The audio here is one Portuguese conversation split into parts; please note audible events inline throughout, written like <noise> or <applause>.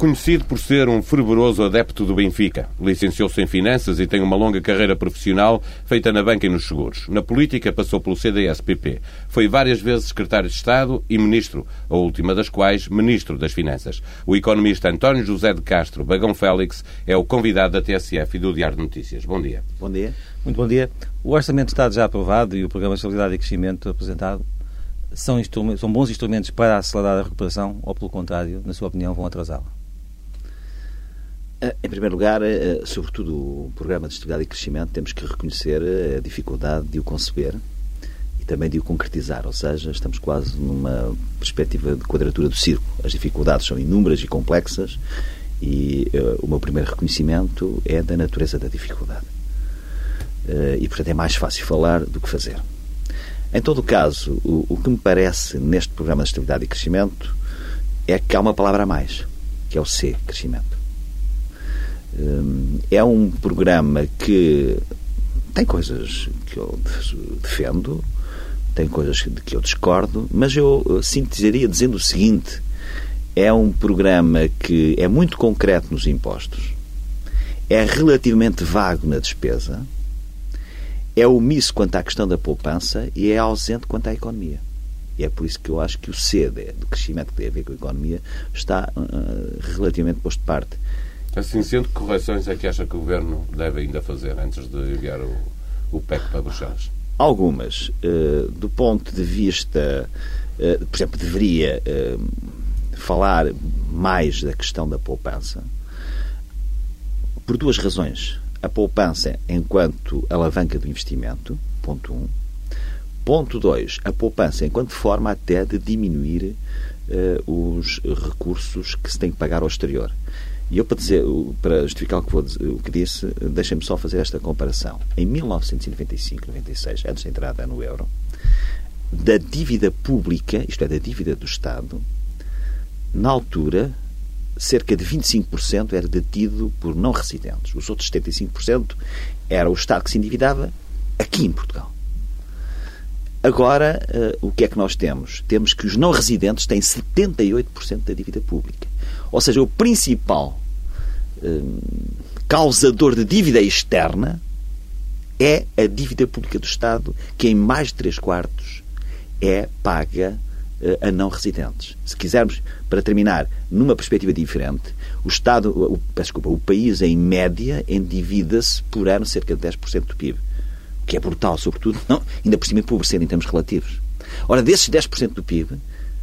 conhecido por ser um fervoroso adepto do Benfica. Licenciou-se em Finanças e tem uma longa carreira profissional feita na banca e nos seguros. Na política passou pelo CDS-PP. Foi várias vezes secretário de Estado e ministro, a última das quais ministro das Finanças. O economista António José de Castro Bagão Félix é o convidado da TSF e do Diário de Notícias. Bom dia. Bom dia. Muito bom dia. O Orçamento de Estado já aprovado e o Programa de Estabilidade e Crescimento apresentado são, são bons instrumentos para acelerar a recuperação ou, pelo contrário, na sua opinião, vão atrasá-la? Eh, em primeiro lugar, eh, sobretudo o Programa de Estabilidade e Crescimento, temos que reconhecer eh, a dificuldade de o conceber e também de o concretizar, ou seja, estamos quase numa perspectiva de quadratura do círculo. As dificuldades são inúmeras e complexas e o meu primeiro reconhecimento é da natureza da dificuldade. e, portanto, é mais fácil falar do que fazer. Em todo o caso, o, o que me parece neste Programa de Estabilidade e Crescimento é que há uma palavra a mais, que é o C, crescimento. Hum, é um programa que tem coisas que eu defendo, tem coisas de que eu discordo, mas eu sintetizaria dizendo o seguinte: é um programa que é muito concreto nos impostos, é relativamente vago na despesa, é omisso quanto à questão da poupança e é ausente quanto à economia. E é por isso que eu acho que o C do crescimento que tem a ver com a economia está uh, relativamente posto de parte. Assim sendo, que correções é que acha que o Governo deve ainda fazer antes de enviar o, o PEC para Bruxelas? Algumas. Uh, do ponto de vista, uh, por exemplo, deveria uh, falar mais da questão da poupança por duas razões. A poupança enquanto alavanca do investimento, ponto um. Ponto dois, a poupança enquanto forma até de diminuir os recursos que se tem que pagar ao exterior. E eu, para, dizer, para justificar o que, vou, o que disse, deixem-me só fazer esta comparação. Em 1995, 96, antes da entrada no euro, da dívida pública, isto é, da dívida do Estado, na altura, cerca de 25% era detido por não residentes. Os outros 75% era o Estado que se endividava aqui em Portugal. Agora, uh, o que é que nós temos? Temos que os não residentes têm 78% da dívida pública. Ou seja, o principal uh, causador de dívida externa é a dívida pública do Estado, que em mais de 3 quartos é paga uh, a não residentes. Se quisermos, para terminar, numa perspectiva diferente, o Estado, o, desculpa, o país, em média, endivida-se por ano cerca de 10% do PIB. O que é brutal, sobretudo, não, ainda por cima empobrecer em termos relativos. Ora, desses 10% do PIB,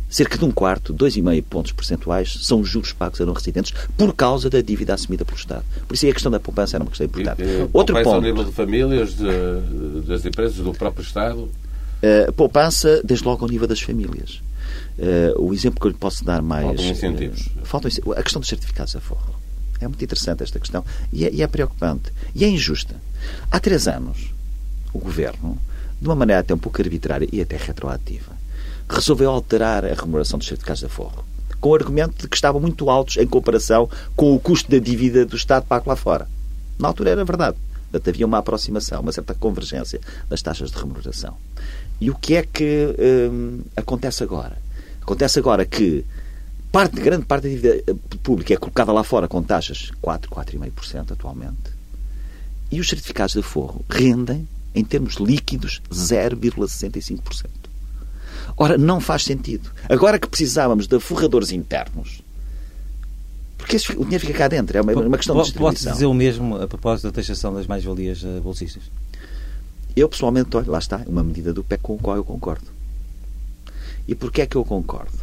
cerca de um quarto, 2,5 pontos percentuais, são os juros pagos a não residentes por causa da dívida assumida pelo Estado. Por isso aí a questão da poupança era uma questão importante. E, e, Outro ponto. ao nível de famílias, de, das empresas, do próprio Estado? Uh, poupança, desde logo, ao nível das famílias. Uh, o exemplo que eu lhe posso dar mais. Faltam incentivos. Uh, faltam, a questão dos certificados a forro. É muito interessante esta questão e é, e é preocupante. E é injusta. Há três anos, o governo, de uma maneira até um pouco arbitrária e até retroativa, resolveu alterar a remuneração dos certificados de aforro, com o argumento de que estavam muito altos em comparação com o custo da dívida do Estado pago lá fora. Na altura era verdade. Portanto, havia uma aproximação, uma certa convergência das taxas de remuneração. E o que é que hum, acontece agora? Acontece agora que parte, grande parte da dívida eh, pública é colocada lá fora com taxas 4, 4,5% atualmente. E os certificados de aforro rendem, em termos líquidos, 0,65%. Ora, não faz sentido. Agora que precisávamos de forradores internos, porque o dinheiro fica cá dentro, é uma, uma questão de distribuição. Pode dizer o mesmo a propósito da taxação das mais-valias eh, bolsistas? Eu, pessoalmente, olha, lá está, uma medida do PEC com a qual eu concordo. E porquê é que eu concordo?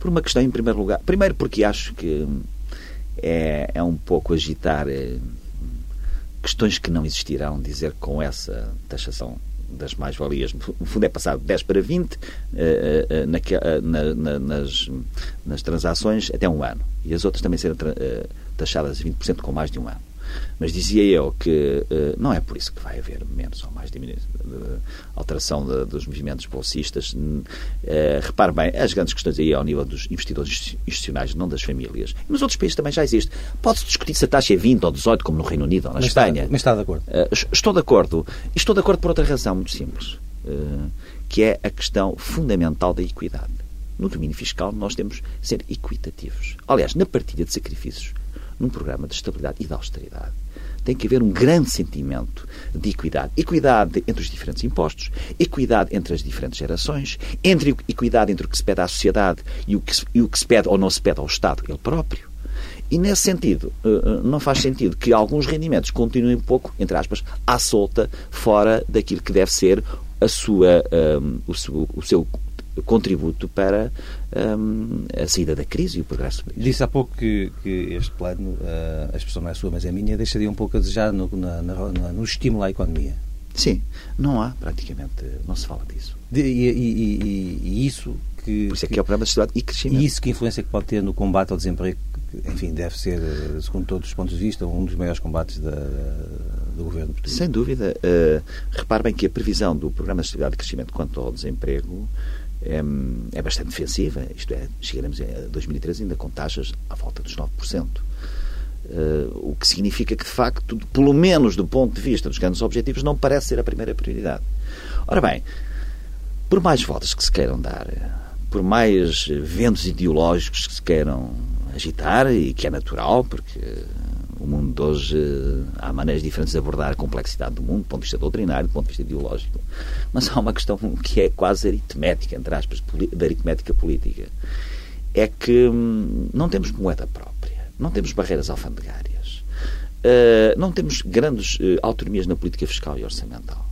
Por uma questão, em primeiro lugar. Primeiro, porque acho que é, é um pouco agitar é, questões que não existirão, dizer com essa taxação das mais-valias. No fundo, é passado de 10 para 20 uh, uh, na, na, nas, nas transações até um ano. E as outras também serão taxadas a 20% com mais de um ano. Mas dizia eu que uh, não é por isso que vai haver menos ou mais diminuição, de, alteração de, dos movimentos bolsistas. Uh, repare bem, as grandes questões aí ao nível dos investidores institucionais, não das famílias. E nos outros países também já existe. Pode-se discutir se a taxa é 20 ou 18, como no Reino Unido ou na mas Espanha. Está, mas está de acordo? Estou de acordo. Estou de acordo por outra razão muito simples, que é a questão fundamental da equidade. no domínio fiscal, nós temos que ser equitativos. Aliás, na partilha de sacrifícios, num programa de estabilidade e de austeridade, tem que haver um grande sentimento de equidade. Equidade entre os diferentes impostos, equidade entre as diferentes gerações, entre equidade entre o que se pede à sociedade e o que se, e o que se pede ou não se pede ao Estado, ele próprio. E nesse sentido, eh, eh, não faz sentido que alguns rendimentos continuem um pouco, entre aspas, à solta, fora daquilo que deve ser a sua, um, eh, o, seu, o seu contributo para um, a saída da crise e o progresso. Disse há pouco que, que este plano, uh, a expressão não é sua, mas é minha, deixaria um pouco a desejar no, na, na, no estímulo à economia. Sim, não há praticamente, não se fala disso. De, e, e, e, e, isso que. Por isso é que, que é o problema da sociedade e crescimento. E isso que influência que pode ter no combate ao desemprego, que, enfim, deve ser, segundo todos os pontos de vista, um dos maiores combates da, do governo português. Sem dúvida. Uh, repare bem que a previsão do Programa de Estabilidade e Crescimento quanto ao desemprego é, é bastante defensiva. Isto é, chegaremos a 2013 ainda com taxas à volta dos 9%. Uh, o que significa que, de facto, pelo menos do ponto de vista dos grandes objetivos, não parece ser a primeira prioridade. Ora bem, por mais voltas que se queiram dar, por mais ventos ideológicos que se queiram agitar, e que é natural, porque o mundo hoje há maneiras diferentes de abordar a complexidade do mundo, do ponto de vista doutrinário, do ponto de vista ideológico. Mas há uma questão que é quase aritmética, entre aspas, da aritmética política. É que hum, não temos moeda própria, não temos barreiras alfandegárias, uh, não temos grandes uh, autonomias na política fiscal e orçamental.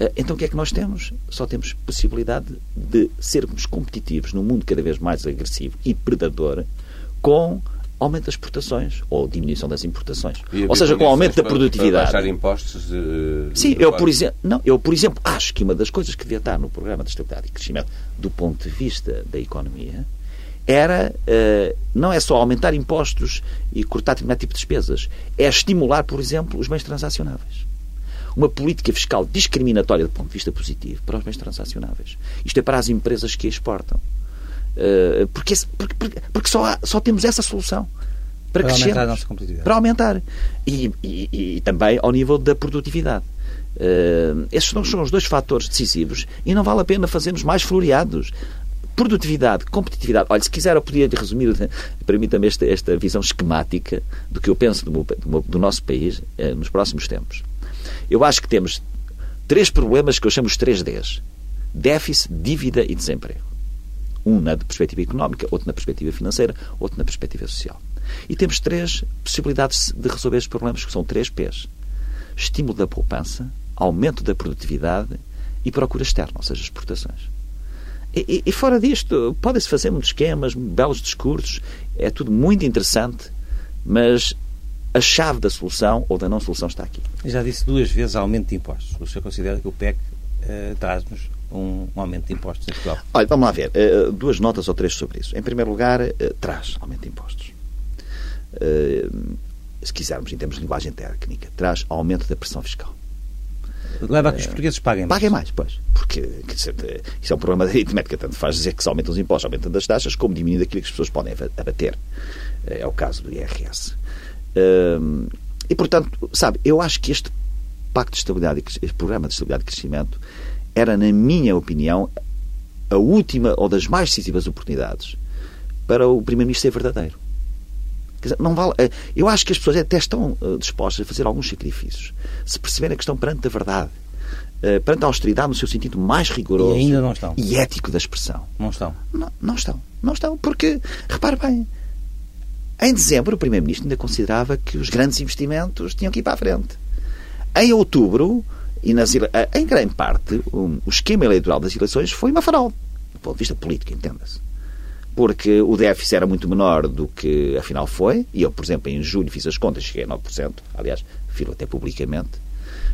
Uh, então o que é que nós temos? Só temos possibilidade de sermos competitivos num mundo cada vez mais agressivo e predador com aumento das exportações ou diminuição das importações. Ou seja, com aumento da produtividade. Para baixar impostos. Uh, Sim, eu por, exemplo, não, eu, por exemplo, acho que uma das coisas que devia estar no programa de estabilidade e crescimento do ponto de vista da economia era uh, não é só aumentar impostos e cortar determinado tipo de despesas, é estimular, por exemplo, os bens transacionáveis. Uma política fiscal discriminatória do ponto de vista positivo para os bens transacionáveis. Isto é para as empresas que exportam. Eh, porque, porque, porque só, há, só temos essa solução para, para aumentar a nossa competitividade. Para aumentar. E, e, e também ao nível da produtividade. Uh, esses são os dois fatores decisivos e não vale a pena fazermos mais floreados. Produtividade, competitividade. Olha, se quiser, eu podia resumir, <laughs> permita-me esta, esta visão esquemática do que eu penso do, do, do nosso país uh, nos próximos tempos. Eu acho que temos três problemas que eu chamo os três Ds: déficit, dívida e desemprego. Um na perspectiva económica, outro na perspectiva financeira, outro na perspectiva social. E temos três possibilidades de resolver estes problemas, que são três P's. Estímulo da poupança, aumento da produtividade e procura externa, ou seja, exportações. E, e, fora disto, podem-se fazer muitos esquemas, belos discursos, é tudo muito interessante, mas a chave da solução ou da não solução está aqui. Já disse duas vezes aumento de impostos. O senhor considera que o PEC eh, traz-nos um, um, aumento de impostos em Portugal? Olha, vamos lá ver. Uh, duas notas ou três sobre isso. Em primeiro lugar, uh, traz aumento de impostos. Uh, se quisermos, em termos de linguagem técnica, traz aumento da pressão fiscal. Leva a que os portugueses paguem mais. Paguem mais, pois. Porque dizer, isso é um problema <laughs> da aritmética. Tanto faz dizer que se aumentam os impostos, aumentam as taxas, como diminuindo aquilo que as pessoas podem abater. É o caso do IRS. E, portanto, sabe, eu acho que este Pacto de Estabilidade, este Programa de Estabilidade e Crescimento, era, na minha opinião, a última ou das mais decisivas oportunidades para o Primeiro-Ministro ser verdadeiro. Dizer, não vale, eh, eu acho que as pessoas até estão eh, dispostas a fazer alguns sacrifícios se perceberem a questão perante a verdade, eh, perante a austeridade no seu sentido mais rigoroso e, ainda não estão. e ético da expressão. Não estão. Não, não estão. Não estão, porque, repare bem, em dezembro o Primeiro-Ministro ainda considerava que os grandes investimentos tinham que ir para a frente. Em outubro, e nas, em grande parte, o, esquema eleitoral das eleições foi uma farol, do ponto de vista político, entenda-se. Porque o déficit era muito menor do que afinal foi, e eu, por exemplo, em julho fiz as contas, cheguei a 9%, aliás, filo até publicamente.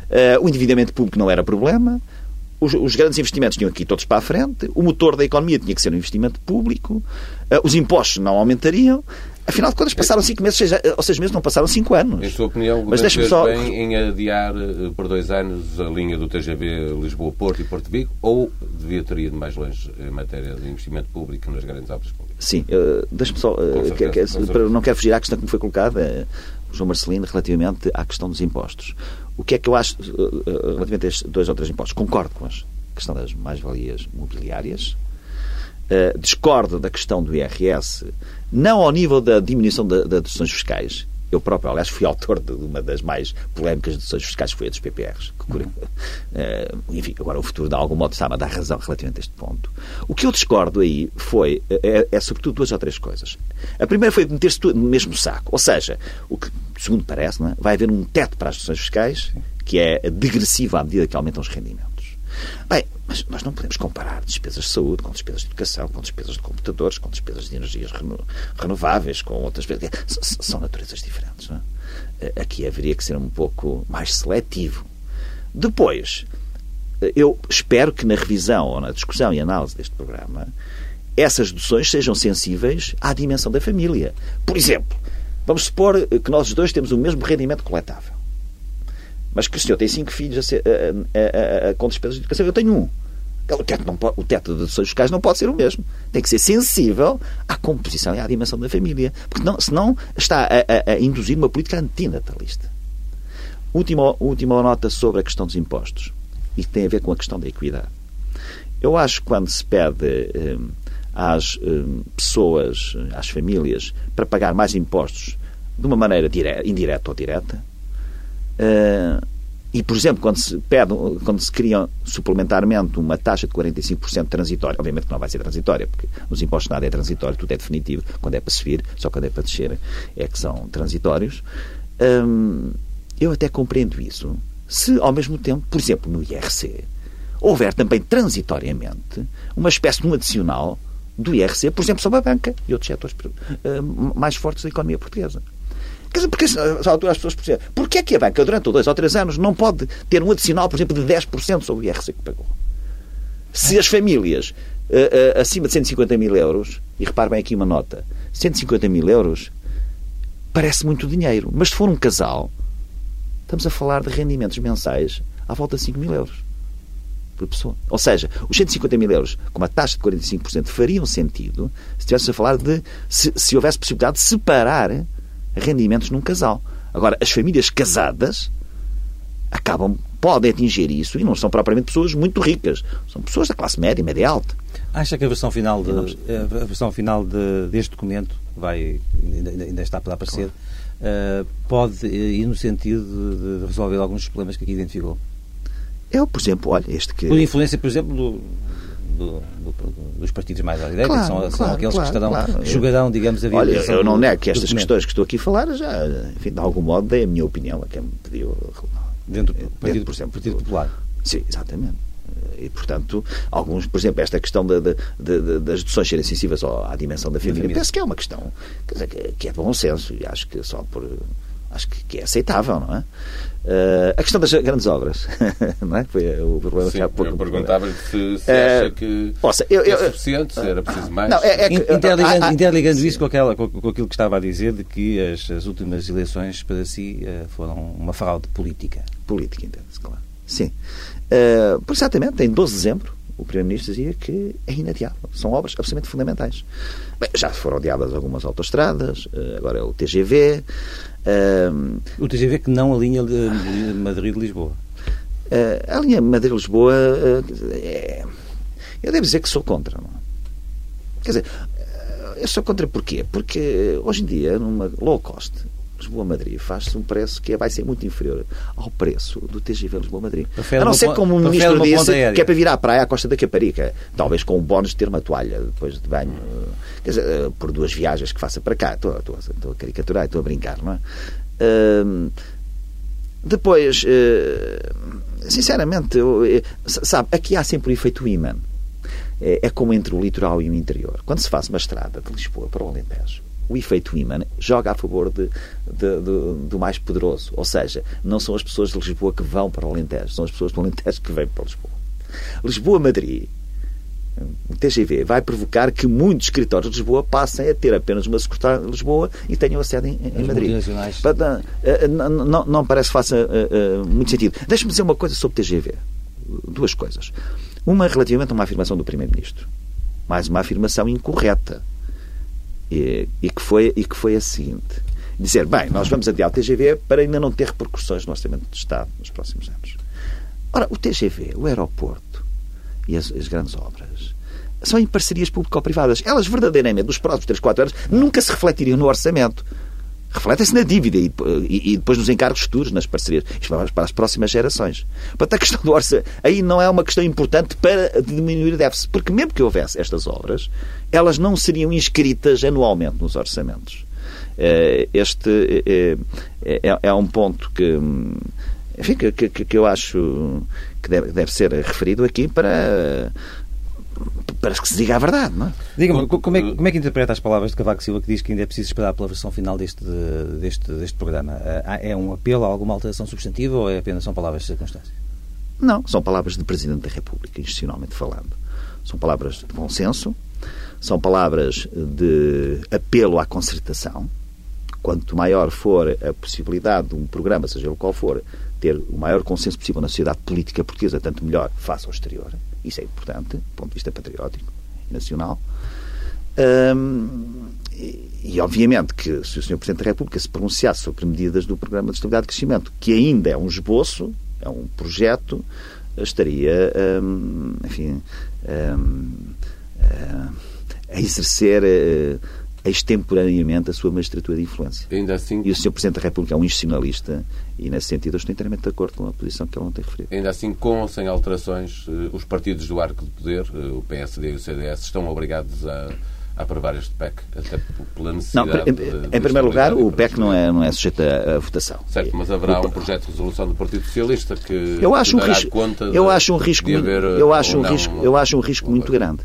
Uh, o endividamento público não era problema, os, os, grandes investimentos tinham aqui todos para a frente, o motor da economia tinha que ser um investimento público, uh, os impostos não aumentariam, Afinal de contas, passaram cinco meses, seja, ou seis meses, não passaram cinco anos. Em sua opinião, o Mas deixe só... bem em adiar eh, por dois anos a linha do TGV Lisboa-Porto e Porto Vigo ou devia ter ido mais longe em matéria de investimento público nas grandes obras públicas? Sim, uh, deixe-me só... Uh, que, que, não quero fugir à questão que me foi colocada, João Marcelino, relativamente à questão dos impostos. O que é que eu acho relativamente a estes dois ou três impostos? Concordo com a questão das mais-valias mobiliárias, Uh, discordo da questão do IRS, não ao nível da diminuição das da deduções fiscais, eu próprio, aliás, fui autor de uma das mais polémicas decisões fiscais, que foi a dos PPRs. Que, uh, enfim, agora o futuro, de algum modo, está-me a dar razão relativamente a este ponto. O que eu discordo aí foi, é, é sobretudo duas ou três coisas. A primeira foi meter-se no mesmo saco. Ou seja, o que, segundo parece, é? vai haver um teto para as decisões fiscais que é degressivo à medida que aumentam os rendimentos. Bem, mas nós não podemos comparar despesas de saúde com despesas de educação, com despesas de computadores, com despesas de energias renováveis, com outras. São naturezas diferentes. Não é? Eh, aqui haveria que ser um pouco mais seletivo. Depois, eh, eu espero que na revisão ou na discussão e análise deste programa essas deduções sejam sensíveis à dimensão da família. Por exemplo, vamos supor que nós dois temos o mesmo rendimento coletável. Mas que o senhor tem cinco filhos a ser, a, a, a, com despesas de educação, eu tenho um. O teto, não pode, o teto de deduções fiscais não pode ser o mesmo. Tem que ser sensível à composição e à dimensão da família. Porque não, senão está a, a, a induzir uma política antinatalista. Última, última nota sobre a questão dos impostos. E que tem a ver com a questão da equidade. Eu acho que quando se pede eh, às eh, pessoas, às famílias, para pagar mais impostos de uma maneira direta, indireta ou direta, Uh, e, por exemplo, quando se pede, quando se cria suplementarmente uma taxa de 45% transitória, obviamente que não vai ser transitória, porque nos impostos nada é transitório, tudo é definitivo, quando é para subir, só quando é para descer é que são transitórios. Um, eu até compreendo isso. Se, ao mesmo tempo, por exemplo, no IRC, houver também transitoriamente uma espécie de um adicional do IRC, por exemplo, sobre a banca e outros setores uh, mais fortes da economia portuguesa. Quer dizer, porque essa altura as pessoas percebem. Porquê é que a banca, durante dois ou três anos, não pode ter um adicional, por exemplo, de 10% sobre o IRC que pagou? Se as famílias uh, uh, acima de 150 mil euros, e repare bem aqui uma nota, 150 mil euros parece muito dinheiro, mas se for um casal, estamos a falar de rendimentos mensais à volta de 5 mil euros por pessoa. Ou seja, os 150 mil euros com uma taxa de 45% fariam sentido se estivéssemos a falar de se, se houvesse possibilidade de separar rendimentos num casal. Agora, as famílias casadas acabam, podem atingir isso e não são propriamente pessoas muito ricas. São pessoas da classe média, média alta. Acha que a versão final, de, a versão final de, deste documento vai, ainda, ainda está para aparecer, claro. uh, pode ir no sentido de, de resolver alguns dos problemas que aqui identificou? Eu, por exemplo, olha, este que. Por influência, por exemplo, do, do, do, dos partidos mais à direita, claro, que são, claro, são aqueles claro, que estarão, claro. jogarão, digamos, a vida. Olha, eu não nego que estas questões que estou aqui a falar já, enfim, de algum modo, dei a minha opinião a quem me pediu. Dentro do Partido, por exemplo, Partido Popular. Sim, exatamente. E, portanto, alguns, por exemplo, esta questão de, de, de, das deduções serem sensíveis à dimensão da família, penso que é uma questão dizer, que é de bom senso e acho que só por acho que, que é aceitável, não é? Uh, a questão das grandes obras, <laughs> não é? Foi o problema Sim, que há pouco. Eu perguntava-lhe se, se uh, acha que ouça, eu, eu, é suficiente, se era preciso mais. Não, é, é que, interligando, interligando isso com, aquela, com, com, aquilo que estava a dizer de que as, as últimas eleições para si foram uma fraude política. Política, entende-se, claro. Sim. Uh, exatamente, em 12 de dezembro, o Primeiro-Ministro dizia que é inadiável. São obras absolutamente fundamentais. Bem, já foram adiadas algumas autoestradas, agora é o TGV, um, o TGV que não a linha de Madrid-Lisboa. Uh, a linha Madrid-Lisboa, uh, é... eu devo dizer que sou contra. Não? É? Quer dizer, eu sou contra porquê? Porque hoje em dia, numa low cost, Lisboa-Madrid faz-se um preço que vai ser muito inferior ao preço do TGV Lisboa-Madrid. A não ser como o Ministro disse, que é para vir à praia à Costa da Caparica, talvez com o bónus de ter uma toalha depois de banho, quer dizer, eh, por duas viagens que faça para cá. Estou, estou, estou a caricaturar, estou a brincar, não é? Uh, depois, uh, sinceramente, eu, sabe, aqui há sempre o efeito imã. É, é como entre o litoral e o interior. Quando se faz uma estrada de Lisboa para o Alentejo, o efeito imã joga a favor de, de, de, do mais poderoso. Ou seja, não são as pessoas de Lisboa que vão para o Alentejo, são as pessoas do Alentejo que vêm para Lisboa. Lisboa-Madrid, o TGV, vai provocar que muitos escritórios de Lisboa passem a ter apenas uma secretária de Lisboa e tenham a sede em, em Madrid. Eh, não, não, não parece que faça uh, muito sentido. Deixe-me dizer uma coisa sobre o TGV. Duas coisas. Uma relativamente a uma afirmação do Primeiro-Ministro. Mais uma afirmação incorreta e, e, que foi, e que foi a seguinte: dizer, bem, nós vamos adiar o TGV para ainda não ter repercussões no orçamento do Estado nos próximos anos. Ora, o TGV, o aeroporto e as, as grandes obras são em parcerias público-privadas. Elas verdadeiramente, nos próximos 3, 4 anos, nunca se refletiriam no orçamento. Refletem-se na dívida e, e, e, depois nos encargos futuros, nas parcerias. Isto vai para as próximas gerações. Portanto, a questão do orçamento aí não é uma questão importante para diminuir o déficit, porque mesmo que houvesse estas obras, elas não seriam inscritas anualmente nos orçamentos. Eh, este é, é, é um ponto que, enfim, que, que, que eu acho que deve, deve ser referido aqui para para que se diga a verdade, não é? Diga-me, como, é, como é que interpreta as palavras de Cavaco Silva que diz que ainda é preciso esperar pela versão final deste, deste, deste programa? É um apelo a alguma alteração substantiva ou é apenas são palavras de circunstância? Não, são palavras de Presidente da República, institucionalmente falando. São palavras de bom senso, são palavras de apelo à concertação. Quanto maior for a possibilidade de um programa, seja o qual for, ter o maior consenso possível na sociedade política portuguesa, tanto melhor face ao exterior. Isso é importante, do ponto de vista patriótico e nacional. Hum, e, e, obviamente, que se o Sr. Presidente da República se pronunciasse sobre medidas do Programa de Estabilidade e Crescimento, que ainda é um esboço, é um projeto, estaria, hum, enfim, hum, a exercer uh, extemporaneamente a sua magistratura de influência. Ainda assim... E o Sr. Presidente da República é um institucionalista e, nesse sentido, eu estou inteiramente de acordo com a posição que ele não tem referido. Ainda assim, com ou sem alterações, eh, os partidos do arco de poder, eh, o PSD e o CDS, estão obrigados a a aprovar este PEC, até pela necessidade... Não, em, de, em primeiro lugar, o PEC não é, não é sujeito a, a votação. Certo, mas haverá um projeto de resolução do Partido Socialista que eu acho um risco, conta eu acho um risco, eu acho um não, risco, eu acho um risco muito grande.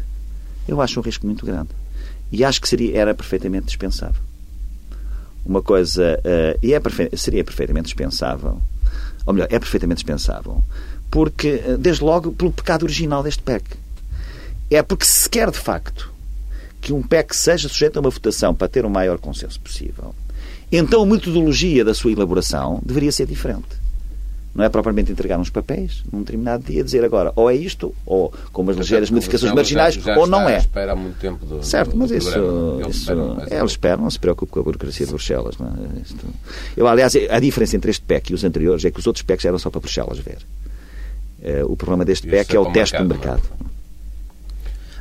Eu acho um risco muito grande. E acho que seria, era perfeitamente dispensável. Uma coisa. Uh, e é seria perfeitamente dispensável. Ou melhor, é perfeitamente dispensável. Porque, uh, desde logo, pelo pecado original deste PEC. É porque se quer, de facto, que um PEC seja sujeito a uma votação para ter o maior consenso possível, então a metodologia da sua elaboração deveria ser diferente. Não é propriamente entregar uns papéis num determinado dia, dizer agora ou é isto, ou com umas ligeiras modificações marginais, já, já ou não é. espera há muito tempo do, certo, do, mas do isso, Eles isso esperam, é, eles esperam, não se preocupe com a burocracia de Bruxelas. Não é? Isto... Eu, aliás, a diferença entre este PEC e os anteriores é que os outros PECs eram só para Bruxelas ver. Eh, o problema deste PEC é, é o teste do mercado.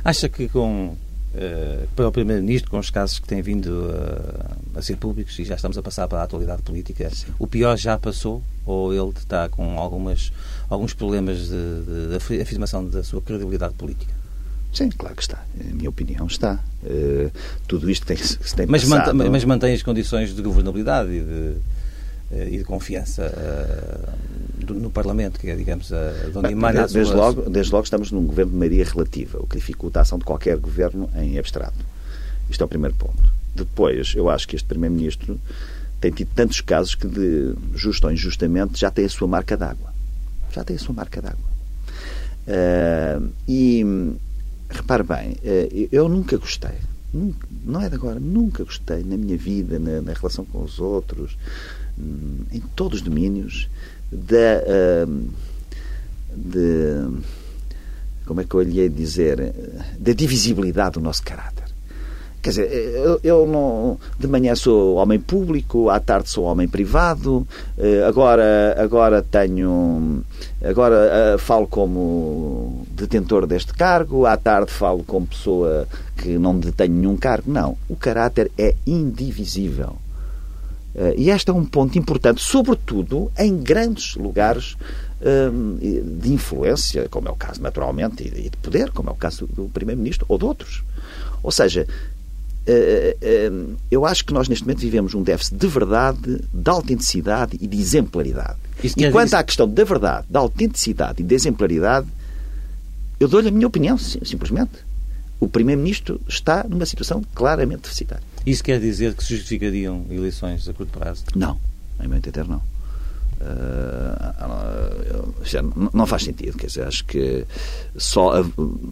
Acha que com Uh, para o Primeiro-Ministro, com os casos que têm vindo uh, a ser públicos e já estamos a passar para a atualidade política, Sim. o pior já passou ou ele está com algumas, alguns problemas de, de, de afirmação da sua credibilidade política? Sim, claro que está. Na minha opinião, está. Uh, tudo isto tem, se <laughs> tem mas, passado... mantém, mas mantém as condições de governabilidade e de, e de confiança no Parlamento, que é, digamos, a, de onde emana desde, desde, logo, desde logo estamos num governo de maioria relativa, o que dificulta a ação de qualquer governo em abstrato. Isto é o primeiro ponto. Depois, eu acho que este Primeiro-Ministro tem tido tantos casos que, de justo ou injustamente, já tem a sua marca d'água. Já tem a sua marca d'água. Uh, e, repare bem, eu nunca gostei, nunca, não é de agora, nunca gostei na minha vida, na, na relação com os outros, um, em todos os domínios, da. Uh, de, como é que eu lhe ia dizer? Da divisibilidade do nosso caráter. Quer dizer, eu, eu, não, de manhã sou homem público, à tarde sou homem privado, eh, agora, agora tenho. Agora uh, falo como detentor deste cargo, à tarde falo como pessoa que não detém nenhum cargo. Não. O caráter é indivisível. Uh, e este é um ponto importante, sobretudo em grandes lugares uh, de influência, como é o caso, naturalmente, e de poder, como é o caso do Primeiro-Ministro ou de outros. Ou seja, eu acho que nós neste momento vivemos um déficit de verdade, de autenticidade e de exemplaridade. E quanto à questão da verdade, da autenticidade e da exemplaridade, eu dou-lhe a minha opinião, simplesmente. O Primeiro-Ministro está numa situação claramente deficitária. Isso quer dizer que se justificariam eleições a curto prazo? Não, em meu entender não. Não faz sentido, quer dizer, acho que só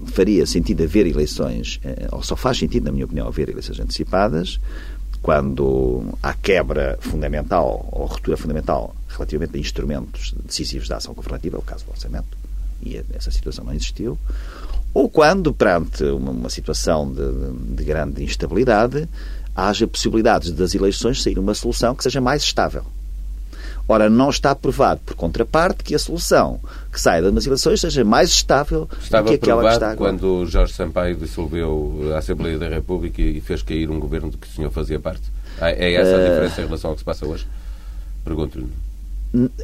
faria sentido haver eleições, eh, ou só faz sentido, na minha opinião, haver eleições antecipadas quando há quebra fundamental ou ruptura fundamental relativamente a instrumentos decisivos da ação governativa, é o caso do orçamento, e essa situação não existiu, ou quando, perante uma, uma situação de, de grande instabilidade, haja possibilidades das eleições sair uma solução que seja mais estável. Ora, não está provado, por contraparte, que a solução que sai das eleições seja mais estável Estava do que aquela que está agora. quando Jorge Sampaio dissolveu a Assembleia da República e fez cair um governo de que o senhor fazia parte? Ah, É essa a Eh, diferença em relação ao que se passa hoje? Pergunto-lhe.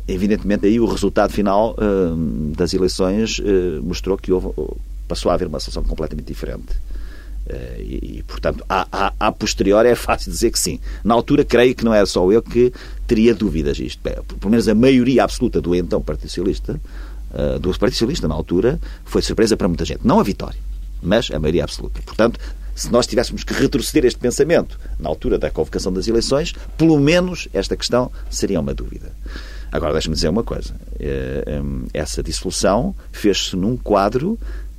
Evidentemente, aí o resultado final hum, das eleições eh, mostrou que houve, passou a haver uma solução completamente diferente. Eh, e, e, portanto, a, a, a posteriori é fácil dizer que sim. Na altura, creio que não era só eu que teria dúvidas isto. Pelo menos a maioria absoluta do então Partido Socialista, eh, do Partido Socialista na altura, foi surpresa para muita gente. Não a vitória, mas a maioria absoluta. Portanto, se nós tivéssemos que retroceder este pensamento na altura da convocação das eleições, pelo menos esta questão seria uma dúvida. Agora, deixe-me dizer uma coisa. Eh, hum, Essa dissolução fez-se num quadro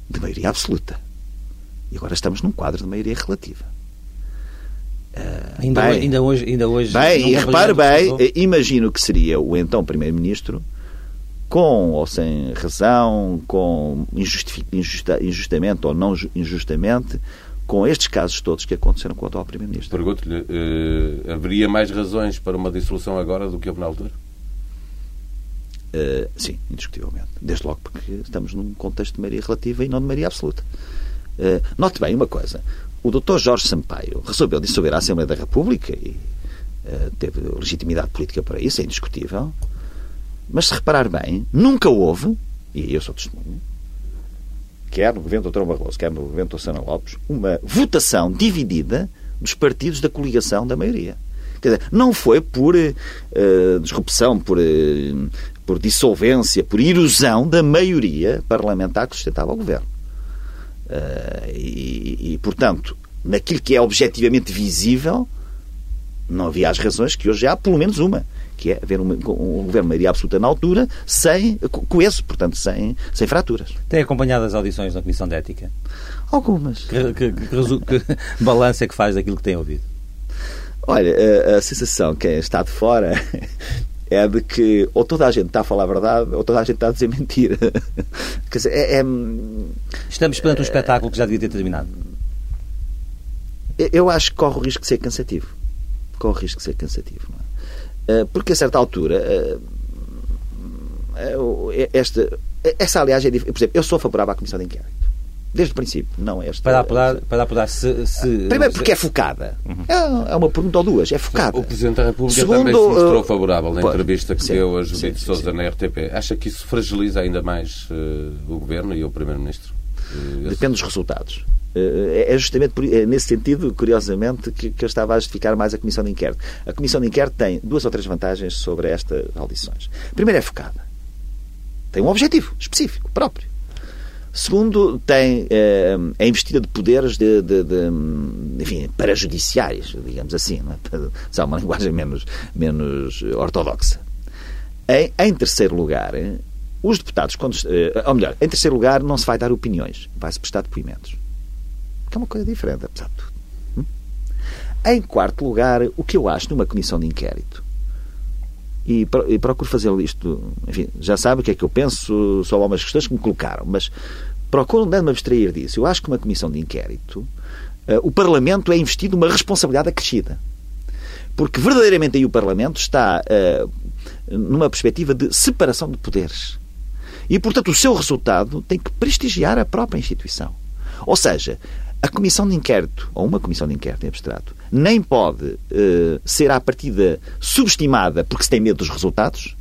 de maioria absoluta. E agora estamos num quadro de maioria relativa. Ainda, Bem. hoje, ainda hoje. Ainda hoje Bem, e repare bem, eh, imagino que seria o então Primeiro-Ministro, com ou sem razão, com injustifi- injusta- injustamente ou não ju- injustamente, com estes casos todos que aconteceram com o atual Primeiro-Ministro. Pergunto-lhe, eh, haveria mais razões para uma dissolução agora do que houve na altura? Eh, sim, indiscutivelmente. Desde logo porque estamos num contexto de maioria relativa e não de maioria absoluta. Eh, note bem uma coisa. O Dr. Jorge Sampaio resolveu dissolver a Assembleia da República e eh, teve legitimidade política para isso, é indiscutível. Mas se reparar bem, nunca houve, e eu sou testemunho, quer no governo do Dr. Barroso, quer no governo do Sana Lopes, uma votação dividida dos partidos da coligação da maioria. Quer dizer, não foi por eh, disrupção, por, eh, por dissolvência, por erosão da maioria parlamentar que sustentava o governo. Eh, e, e, portanto, naquilo que é objetivamente visível, não havia as razões que hoje há, pelo menos uma, que é haver um, um governo de maioria absoluta na altura, sem co- coeso, portanto, sem, sem fraturas. Tem acompanhado as audições na Comissão de Ética? Algumas. Que, que, que, que <laughs> balanço é que faz daquilo que tem ouvido? Olha, a, a sensação que está de fora é de que ou toda a gente está a falar a verdade ou toda a gente está a dizer <laughs> mentira. Quer dizer, é- é, Estamos perante um espetáculo que já devia ter terminado. eu acho que corre o risco de ser cansativo. Corre o risco de ser cansativo. não é? Eh, Porque a certa altura, eh, eh, o- esta, essa aliás é dif- Por exemplo, eu sou favorável à Comissão de Inquérito. Desde o princípio, não esta. Para apurar, para apurar se, se- Primeiro porque é focada. É, é uma pergunta ou duas, é focada. O Presidente da República Segundo, também se mostrou eh, favorável na entrevista que sim, deu a Judite sim, Sousa sim. na RTP. Acha que isso fragiliza ainda mais eh, o Governo e o Primeiro-Ministro? Esse- Depende dos resultados. É justamente é nesse sentido, curiosamente, que, que eu estava a justificar mais a Comissão de Inquérito. A Comissão de Inquérito tem duas ou três vantagens sobre estas audições. Primeiro, é focada. Tem um objetivo específico, próprio. Segundo, tem, eh, é investida de poderes de, de, de, enfim, digamos assim, não é? <laughs> usar uma linguagem menos, menos ortodoxa. Em, em terceiro lugar, os deputados, quando, eh, ou melhor, em terceiro lugar, não se vai dar opiniões, vai-se prestar depoimentos. Que é uma coisa diferente, apesar de tudo. Hum? Em quarto lugar, o que eu acho numa comissão de inquérito, e, e procuro fazer isto, enfim, já sabe o que é que eu penso sobre algumas questões que me colocaram, mas procuro não me abstrair disso. Eu acho que uma comissão de inquérito, eh, o Parlamento é investido uma responsabilidade acrescida. Porque verdadeiramente aí o Parlamento está eh, numa perspectiva de separação de poderes. E, portanto, o seu resultado tem que prestigiar a própria instituição. Ou seja, a comissão de inquérito, ou uma comissão de inquérito em abstrato, nem pode eh, ser à partida subestimada porque se tem medo dos resultados,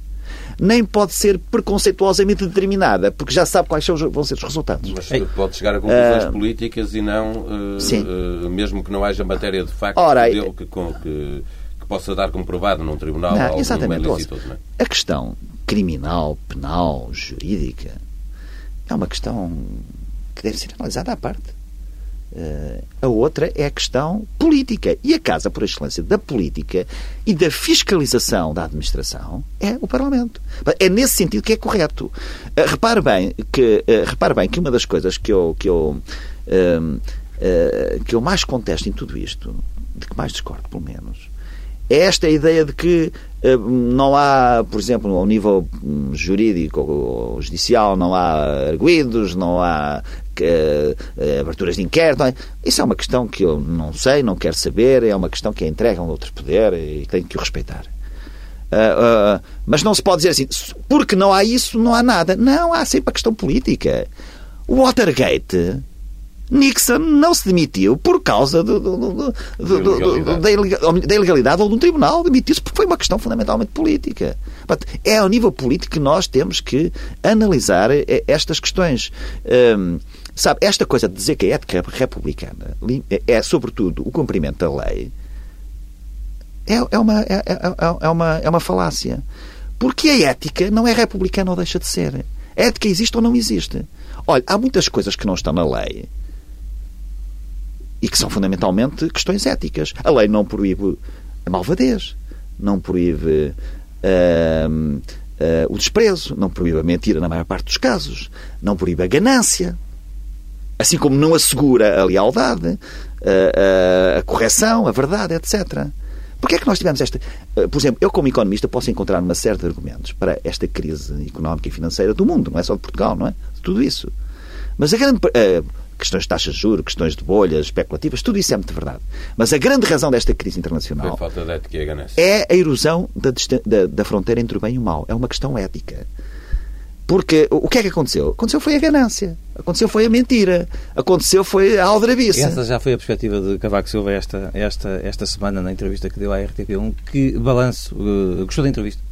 nem pode ser preconceituosamente determinada porque já sabe quais são os- vão ser os resultados. Mas pode chegar a conclusões Ah, políticas e não, sim. eh, mesmo que não haja matéria de facto Ora, que, com- que- que possa dar como provado num tribunal Não, exatamente. ilícito, não é? A questão criminal, penal, jurídica é uma questão que deve ser analisada à parte. Eh, a outra é a questão política. E a casa, por excelência, da política e da fiscalização da administração é o Parlamento. É nesse sentido que é correto. Eh, repare, bem que, eh, repare bem que uma das coisas que eu, que eu, ehm, eh, que eu mais contesto em tudo isto, de que mais discordo, pelo menos, é esta ideia de que não há, por exemplo, ao nível hum, jurídico ou judicial, não há arguídos, não há aberturas de inquérito. é? Isso é uma questão que eu não sei, não quero saber, é uma questão que é entregue a um outro poder e tenho que o respeitar. Uh, uh, mas não se pode dizer assim, porque não há isso, não há nada. Não, há sempre a questão política. O Watergate, Nixon não se demitiu por causa do, do, do, da, ilegalidade. da, ilegalidade. ou de um tribunal. Demitiu-se porque foi uma questão fundamentalmente política. É ao nível político que nós temos que analisar eh, estas questões. Um, sabe, esta coisa de dizer que a ética republicana é, é sobretudo, o cumprimento da lei é, é, uma, é, é, é, uma, é uma falácia. Porque a ética não é republicana ou deixa de ser. A ética existe ou não existe. Olha, há muitas coisas que não estão na lei e que são fundamentalmente questões éticas. A lei não proíbe a malvadez, não proíbe uh, uh, o desprezo, não proíbe a mentira na maior parte dos casos, não proíbe a ganância, assim como não assegura a lealdade, uh, a correção, a verdade, etc. Porquê é que nós tivemos esta. Eh, por exemplo, eu, como economista, posso encontrar uma série de argumentos para esta crise económica e financeira do mundo, não é só de Portugal, não é? Tudo isso. Mas a grande. Uh, questões de taxas de juros, questões de bolhas especulativas, tudo isso é muito verdade. Mas a grande razão desta crise internacional a é a erosão da, da, da fronteira entre o bem e o mal. É uma questão ética. Porque o que é que aconteceu? Aconteceu foi a ganância. Aconteceu foi a mentira. Aconteceu foi a aldrabice. Essa já foi a perspectiva de Cavaco Silva esta, esta, esta semana na entrevista que deu à RTP1. Que balanço? Uh, gostou da entrevista?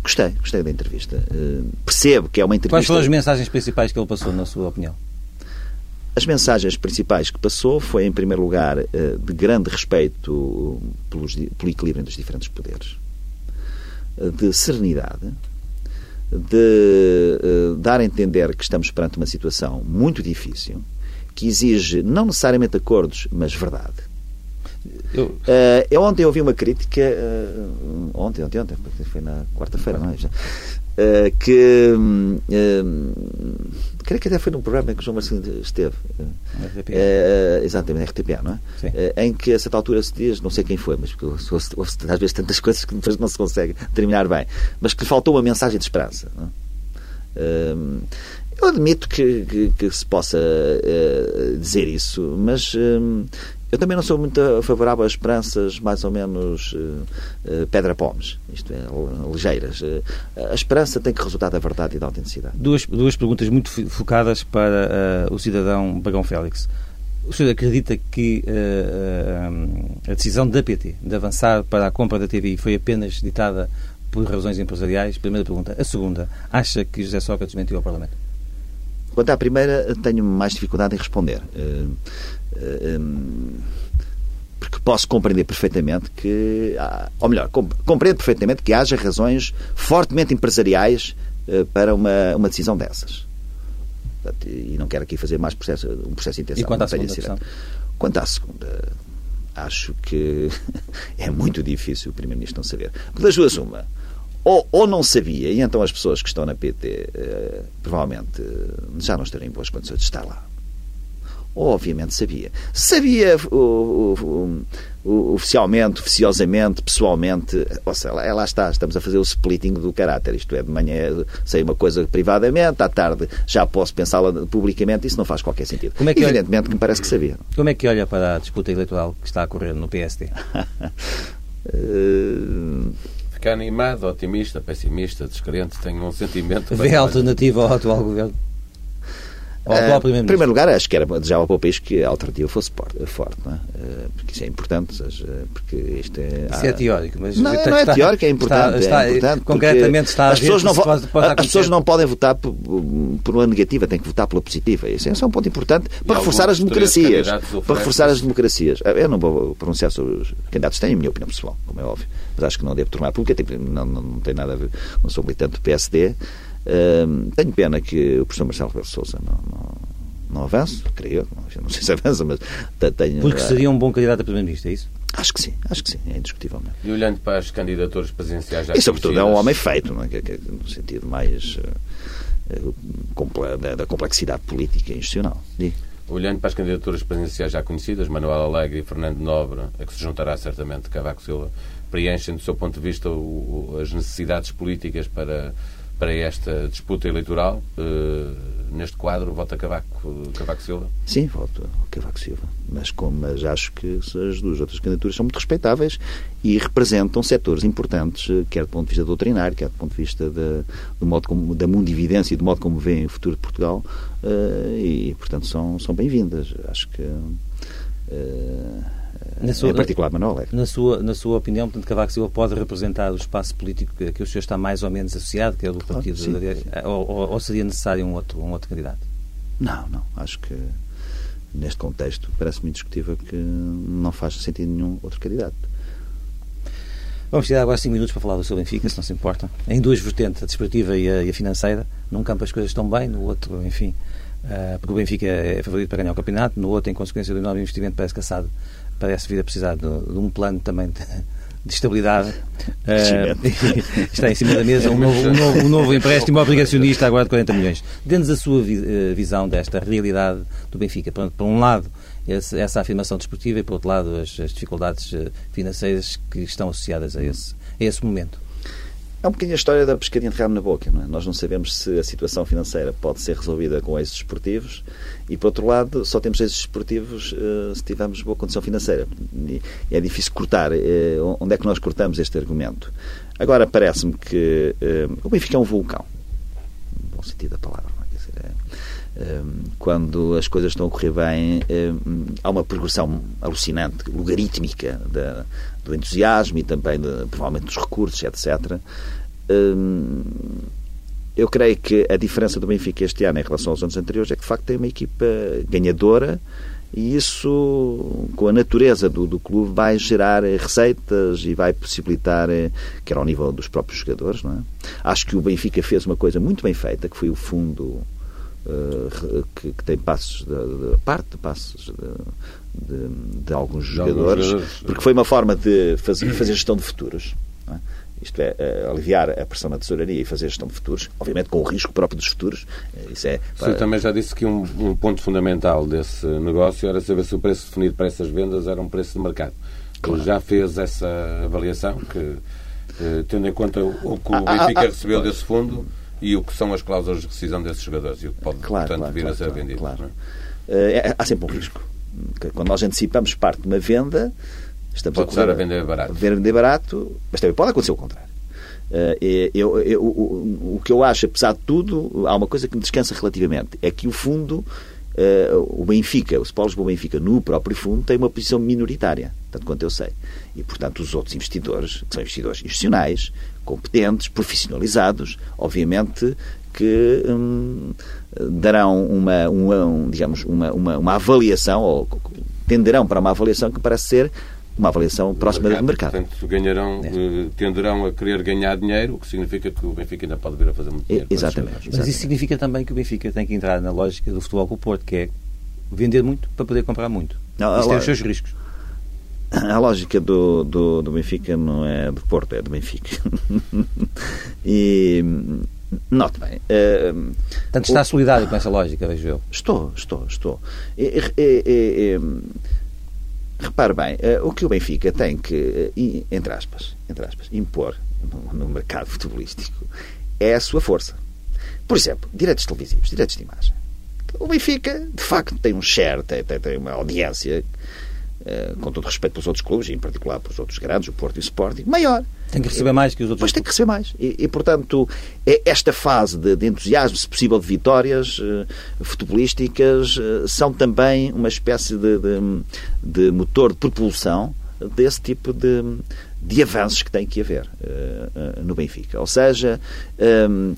Gostei, gostei da entrevista. Uh, percebo que é uma entrevista... Quais foram as mensagens principais que ele passou, na sua opinião? As mensagens principais que passou foi, em primeiro lugar, uh, de grande respeito pelos, pelo equilíbrio entre os diferentes poderes. De serenidade, de uh, dar a entender que estamos perante uma situação muito difícil, que exige não necessariamente acordos, mas verdade. Eu, uh, eu ontem ouvi uma crítica, uh, ontem, ontem, ontem, foi na quarta-feira, não é? Uh, que uh, creio que até foi num programa em que o João Marcelino esteve uh, exatamente, RTP, não é? em que a certa altura se diz, não sei quem foi, mas porque às vezes tantas <laughs> coisas que depois não se consegue terminar bem, mas que lhe faltou uma mensagem de esperança. É? eu admito que, que, que se possa dizer isso, mas eu também não sou muito favorável a esperanças mais ou menos uh, uh, pedra-pomes, isto é, ligeiras. Uh, a esperança tem que resultar da verdade e da autenticidade. Duas, duas perguntas muito focadas para o cidadão Bagão Félix. O senhor acredita que a decisão da PT de avançar para a compra da TVI foi apenas ditada por razões empresariais? Primeira pergunta. A segunda, acha que José Sócrates mentiu ao Parlamento? Quanto à primeira, tenho mais dificuldade em responder. Uh, um, porque posso compreender perfeitamente que, ou melhor, compreendo perfeitamente que haja razões fortemente empresariais uh, para uma, uma decisão dessas. E não quero aqui fazer mais processo, um processo de intenção. E quanto à segunda questão? Quanto à segunda, acho que <laughs> é muito difícil o Primeiro-Ministro não saber. Porque das duas, uma ou, ou não sabia, e então as pessoas que estão na PT eh, provavelmente já não estarem em boas condições de estar lá. Ou, obviamente, sabia. Sabia o, o, o, oficialmente, oficiosamente, pessoalmente, ou seja, lá, lá está, estamos a fazer o splitting do caráter. Isto é, de manhã sei uma coisa privadamente, à tarde já posso pensá-la publicamente, isso não faz qualquer sentido. Como é que Evidentemente olha... que me parece que sabia. Como é que olha para a disputa eleitoral que está a ocorrer no PSD? uh... <laughs> Fica animado, otimista, pessimista, descrente, tem um sentimento. Vê alternativa ao atual governo? Uh, em primeiro lugar, acho que era desejável para o país que a alternativa fosse forte, não é? Uh, porque isso é importante, seja, porque isto é... Isso é teórico, mas... Não, não é teórico, é importante. Está, é importante concretamente está a as pessoas não, pode, pode as pessoas não podem votar por, por, uma negativa, têm que votar pela positiva. Isso é, um ponto importante para reforçar as democracias. Para reforçar as democracias. Eu não vou pronunciar sobre os candidatos, tenho a minha opinião pessoal, como é óbvio, mas acho que não devo tornar pública, não, não, não tem nada a ver, não sou militante do PSD, tenho pena que o professor Marcelo Rebelo Sousa não, não, não avance, creio, não, não sei se avança, mas tenho... Porque seria um bom candidato a Primeiro-Ministro, é isso? Acho que sim, acho que sim, é indiscutivelmente. E olhando para as candidaturas presidenciais já E sobretudo é um homem feito, não é? no sentido mais uh, da complexidade política e institucional. E... Olhando para as candidaturas presidenciais já conhecidas, Manuel Alegre e Fernando Nobre, a que se juntará certamente Cavaco Silva, preenchem, do seu ponto de vista, o, as necessidades políticas para para esta disputa eleitoral. Uh, neste quadro, vota Cavaco, Cavaco Silva? Sim, voto Cavaco Silva. Mas, como, mas acho que as duas outras candidaturas são muito respeitáveis e representam setores importantes, eh, quer do ponto de vista doutrinário, quer do ponto de vista de, do modo como, da mundividência e do modo como vêem o futuro de Portugal. Uh, e, portanto, são, são bem-vindas. Acho que. Uh, na sua, em particular Manuel. Na sua, na sua opinião, portanto, Cavaco Silva pode representar o espaço político que, que o senhor está mais ou menos associado, que é o do Partido claro, ou, ou, ou, seria necessário um outro, um outro candidato? Não, não. Acho que neste contexto parece-me indiscutível que não faz sentido nenhum outro candidato. Vamos tirar agora 5 minutos para falar do seu Benfica, se não se importa. Em duas vertentes, a desportiva e a, e a financeira. Num campo as coisas estão bem, no outro, enfim, porque o Benfica é favorito para ganhar o campeonato, no outro, em consequência do enorme investimento, parece que a SAD parece vir a precisar de, de um plano também de, de estabilidade. Uh, <laughs> está em cima da mesa um novo, um novo, um novo empréstimo obrigacionista agora de 40 milhões. Dê-nos a sua eh, visão desta realidade do Benfica. Por, por um lado, esse, essa afirmação desportiva e, por outro lado, as, as, dificuldades eh, financeiras que estão associadas a esse, a esse momento. É um bocadinho a história da pescadinha de rabo na boca. Não é? Nós não sabemos se a situação financeira pode ser resolvida com êxitos esportivos e, por outro lado, só temos êxitos esportivos uh, se tivermos boa condição financeira. E é difícil cortar. Uh, onde é que nós cortamos este argumento? Agora, parece-me que uh, o Benfica é um vulcão. No bom sentido da palavra. Quando as coisas estão a correr bem, há uma progressão alucinante, logarítmica da, do entusiasmo e também, de, provavelmente, dos recursos, etc. Eu creio que a diferença do Benfica este ano em relação aos anos anteriores é que, de facto, tem uma equipa ganhadora e isso, com a natureza do, do clube, vai gerar receitas e vai possibilitar, eh, quer ao nível dos próprios jogadores, não é? Acho que o Benfica fez uma coisa muito bem feita, que foi o fundo uh, que, que, tem passos, de, parte de passos de, de, de alguns jogadores, jogadores, porque foi uma forma de fazer, fazer gestão de futuros. É? Isto é, é, aliviar a pressão na tesouraria e fazer gestão de futuros, obviamente com o risco próprio dos futuros. Eh, isso é, para... Você também já disse que um, um, ponto fundamental desse negócio era saber se o preço definido para essas vendas era um preço de mercado. Claro. Já fez essa avaliação que, eh, tendo em conta o que o ah, ah, Benfica ah, recebeu desse fundo e o que são as cláusulas de rescisão desses jogadores e o que pode, claro, portanto, claro, vir a ser vendido. Claro. É? É, há sempre um risco quando nós antecipamos parte de uma venda, estamos pode a, correr, a vender barato. vender barato, mas também pode acontecer o contrário. Eh, eu, eu, o, o que eu acho, apesar de tudo, há uma coisa que me descansa relativamente, é que o fundo, uh, o Benfica, o Sport Lisboa Benfica, no próprio fundo, tem uma posição minoritária, tanto quanto eu sei. E, portanto, os outros investidores, que são investidores institucionais, competentes, profissionalizados, obviamente que hum, darão uma, uma, digamos, uma, uma, uma avaliação, ou tenderão para uma avaliação que parece ser uma avaliação próxima mercado, do mercado. Portanto, ganharão, é. tenderão a querer ganhar dinheiro, o que significa que o Benfica ainda pode vir a fazer muito dinheiro. Exatamente. Mas isso significa também que o Benfica tem que entrar na lógica do futebol com o Porto, que é vender muito para poder comprar muito. Não, isso tem os seus riscos. A lógica do, do, do Benfica não é do Porto, é do Benfica. <laughs> e Note bem. Uh, Portanto, está o... solidário com essa lógica, vejo eu. Estou, estou, estou. E, e, e, repare bem, uh, o que o Benfica tem que, uh, entre, aspas, entre aspas, impor no, no, mercado futebolístico é a sua força. Por exemplo, direitos televisivos, direitos de imagem. O Benfica, de facto, tem um share, tem, tem, tem uma audiência com todo respeito pelos outros clubes, em particular pelos outros grandes, o Porto e o Sporting, maior. Tem que receber mais que os outros. Pois tem que receber mais. E, e portanto, é esta fase de, de, entusiasmo, se possível, de vitórias uh, futebolísticas, uh, são também uma espécie de, de, de, motor de propulsão desse tipo de, de avanços que tem que haver uh, no Benfica. Ou seja, um,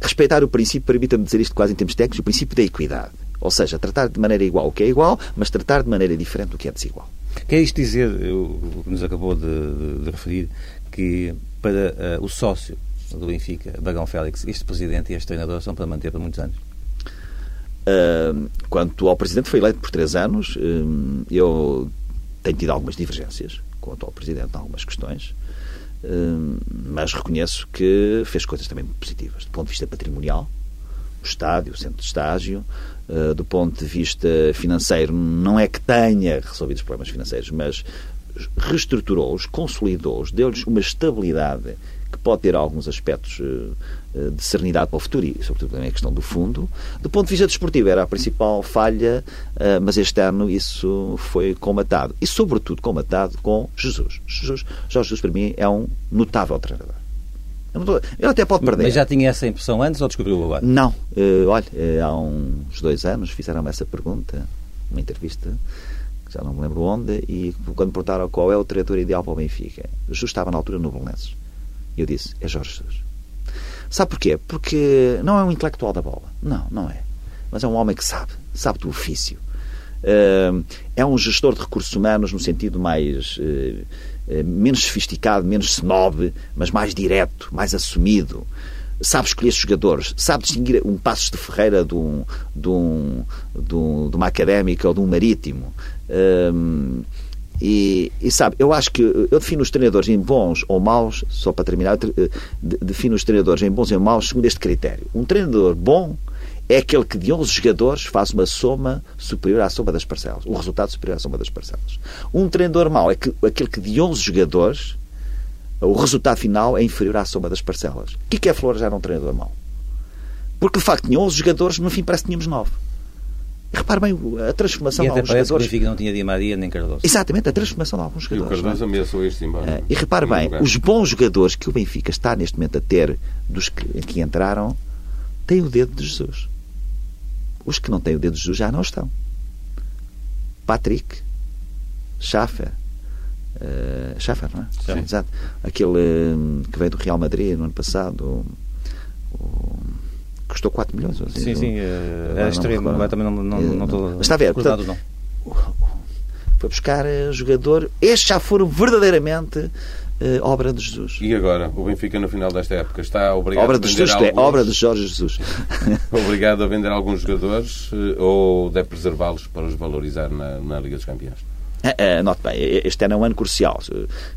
respeitar o princípio, permita-me dizer isto quase em termos técnicos, o princípio da equidade. Ou seja, tratar de maneira igual o que é igual, mas tratar de maneira diferente o que é desigual. Quer isto dizer, o que nos acabou de, de, de referir, que para uh, o sócio do Benfica, Bagão Félix, este presidente e este treinador são para manter por muitos anos? Uh, quanto ao presidente, foi eleito por três anos. Uh, eu tenho tido algumas divergências com o atual presidente em algumas questões, mas reconheço que fez coisas também positivas, do ponto de vista patrimonial, o estádio, o centro de estágio, uh, do ponto de vista financeiro, não é que tenha resolvido os problemas financeiros, mas reestruturou-os, consolidou-os, deu-lhes uma estabilidade que pode ter alguns aspectos uh, de serenidade para o futuro e, sobretudo, também a questão do fundo. Do ponto de vista desportivo, era a principal falha, mas este ano isso foi comatado. E, sobretudo, comatado com Jesus. Jesus. Jorge Jesus, para mim, é um notável treinador. Ele até pode perder. Mas já tinha essa impressão antes ou descobriu agora? Não. Uh, olha, há uns dois anos fizeram-me essa pergunta, uma entrevista já não me lembro onde, e quando perguntaram qual é o treinador ideal para o Benfica, Jesus estava na altura no Belenenses. E eu disse, é Jorge Jesus. Sabe porquê? Porque não é um intelectual da bola. Não, não é. Mas é um homem que sabe, sabe do ofício. É um gestor de recursos humanos no sentido mais eh, menos sofisticado, menos snob, mas mais direto, mais assumido sabe escolher jogadores, sabe distinguir um Passos de Ferreira de, um, de, um, de, um, de uma académica ou de um marítimo. E, e, sabe, eu acho que eu defino os treinadores em bons ou maus, só para terminar, defino os treinadores em bons ou maus segundo este critério. Um treinador bom é aquele que de 11 jogadores faz uma soma superior à soma das parcelas. Um resultado superior à soma das parcelas. Um treinador mau é que, aquele que de 11 jogadores o resultado final é inferior à soma das parcelas. O que é Flores era um treinador mau? Porque, de facto, tinha 11 jogadores, no fim parece que tínhamos 9. E repare bem a transformação e de alguns jogadores. Que o Benfica não tinha Di Maria nem Cardoso. Exatamente, a transformação de alguns jogadores. E o Cardoso é? ameaçou este embora. É, e repare bem, os bons jogadores que o Benfica está neste momento a ter, dos que, que entraram, têm o dedo de Jesus. Os que não têm o dedo de já não estão. Patrick, Schaffer, Uh, Schaffer, não é? Sim. Exato. Aquele um, que veio do Real Madrid no ano passado. O, o, custou 4 milhões. Assim, sim, sim. Uh, era extremo. Agora também não, não, não estou. Mas está a ver. Portanto, não. Foi buscar jogador. Estes já foram verdadeiramente. Uh, obra de Jesus. E agora, o Benfica no final desta época está obrigado obra a de vender Jesus, alguns... é obra de Jorge Jesus. <laughs> obrigado a vender alguns jogadores ou deve preservá-los para os valorizar na, na Liga dos Campeões? Uh, note bem, este ano é um ano crucial,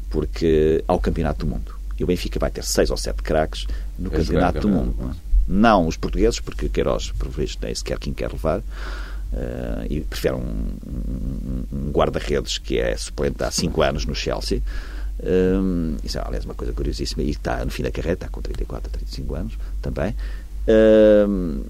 porque há o Campeonato do Mundo. E o Benfica vai ter seis ou sete craques no É Campeonato do Mundo. não é? Não os portugueses, porque Queiroz, por visto, nem sequer quem quer levar. Uh, e prefere um, um, um guarda-redes que é suplente há 5 anos no Chelsea. Um, isso é, aliás, uma coisa curiosíssima. E está no fim da carreira, está com 34, 35 anos também. Um,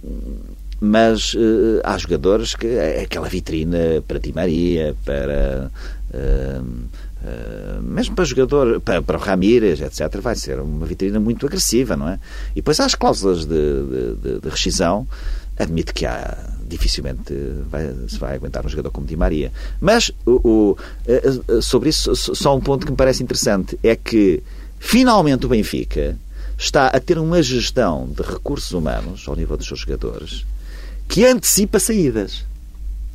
mas uh, há jogadores que é aquela vitrine para Di Maria, para. Uh, uh, mesmo para jogador, para, para o Ramírez, etc., vai ser uma vitrine muito agressiva, não é? E depois há as cláusulas de, de, de, de rescisão. Admito que há dificilmente vai, se vai aguentar um jogador como Di Maria. Mas o, o, sobre isso, só um ponto que me parece interessante é que finalmente o Benfica está a ter uma gestão de recursos humanos ao nível dos seus jogadores que antecipa saídas.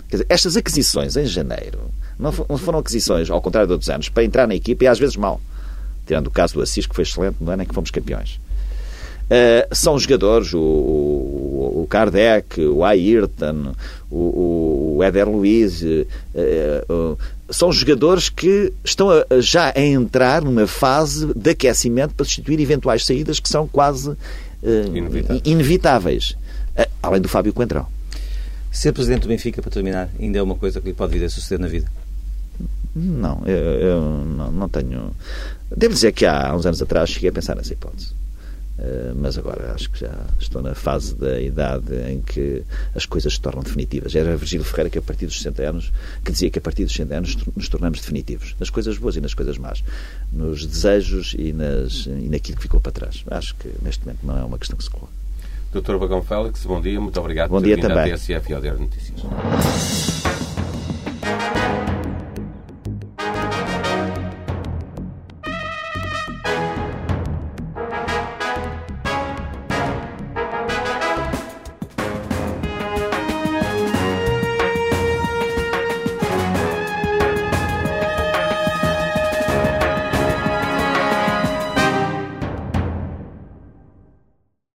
Quer dizer, estas aquisições em janeiro não foram aquisições, ao contrário de outros anos, para entrar na equipa e às vezes mal. Tirando o caso do Assis, que foi excelente no ano em que fomos campeões. Uh, são jogadores, o, o, Kardec, o Ayrton, o, o Éder Luiz, uh, uh, são jogadores que estão a, já a entrar numa fase de aquecimento para substituir eventuais saídas que são quase inevitáveis. inevitáveis. além do Fábio Coentrão. Ser presidente do Benfica, para terminar, ainda é uma coisa que lhe pode vir a suceder na vida? Não, eu, eu não, não, tenho. Devo dizer que há uns anos atrás cheguei a pensar nessa hipótese. Uh, mas agora acho que já estou na fase da idade em que as coisas se tornam definitivas. Era Virgílio Ferreira que a partir dos 60 anos, que dizia que a partir dos 60 anos nos tornamos definitivos. Nas coisas boas e nas coisas más. Nos desejos e, nas, e naquilo que ficou para trás. Acho que neste momento não é uma questão que se coloca. Doutor Vagão Félix, bom dia, muito obrigado bom por dia também. TSF e ao Notícias.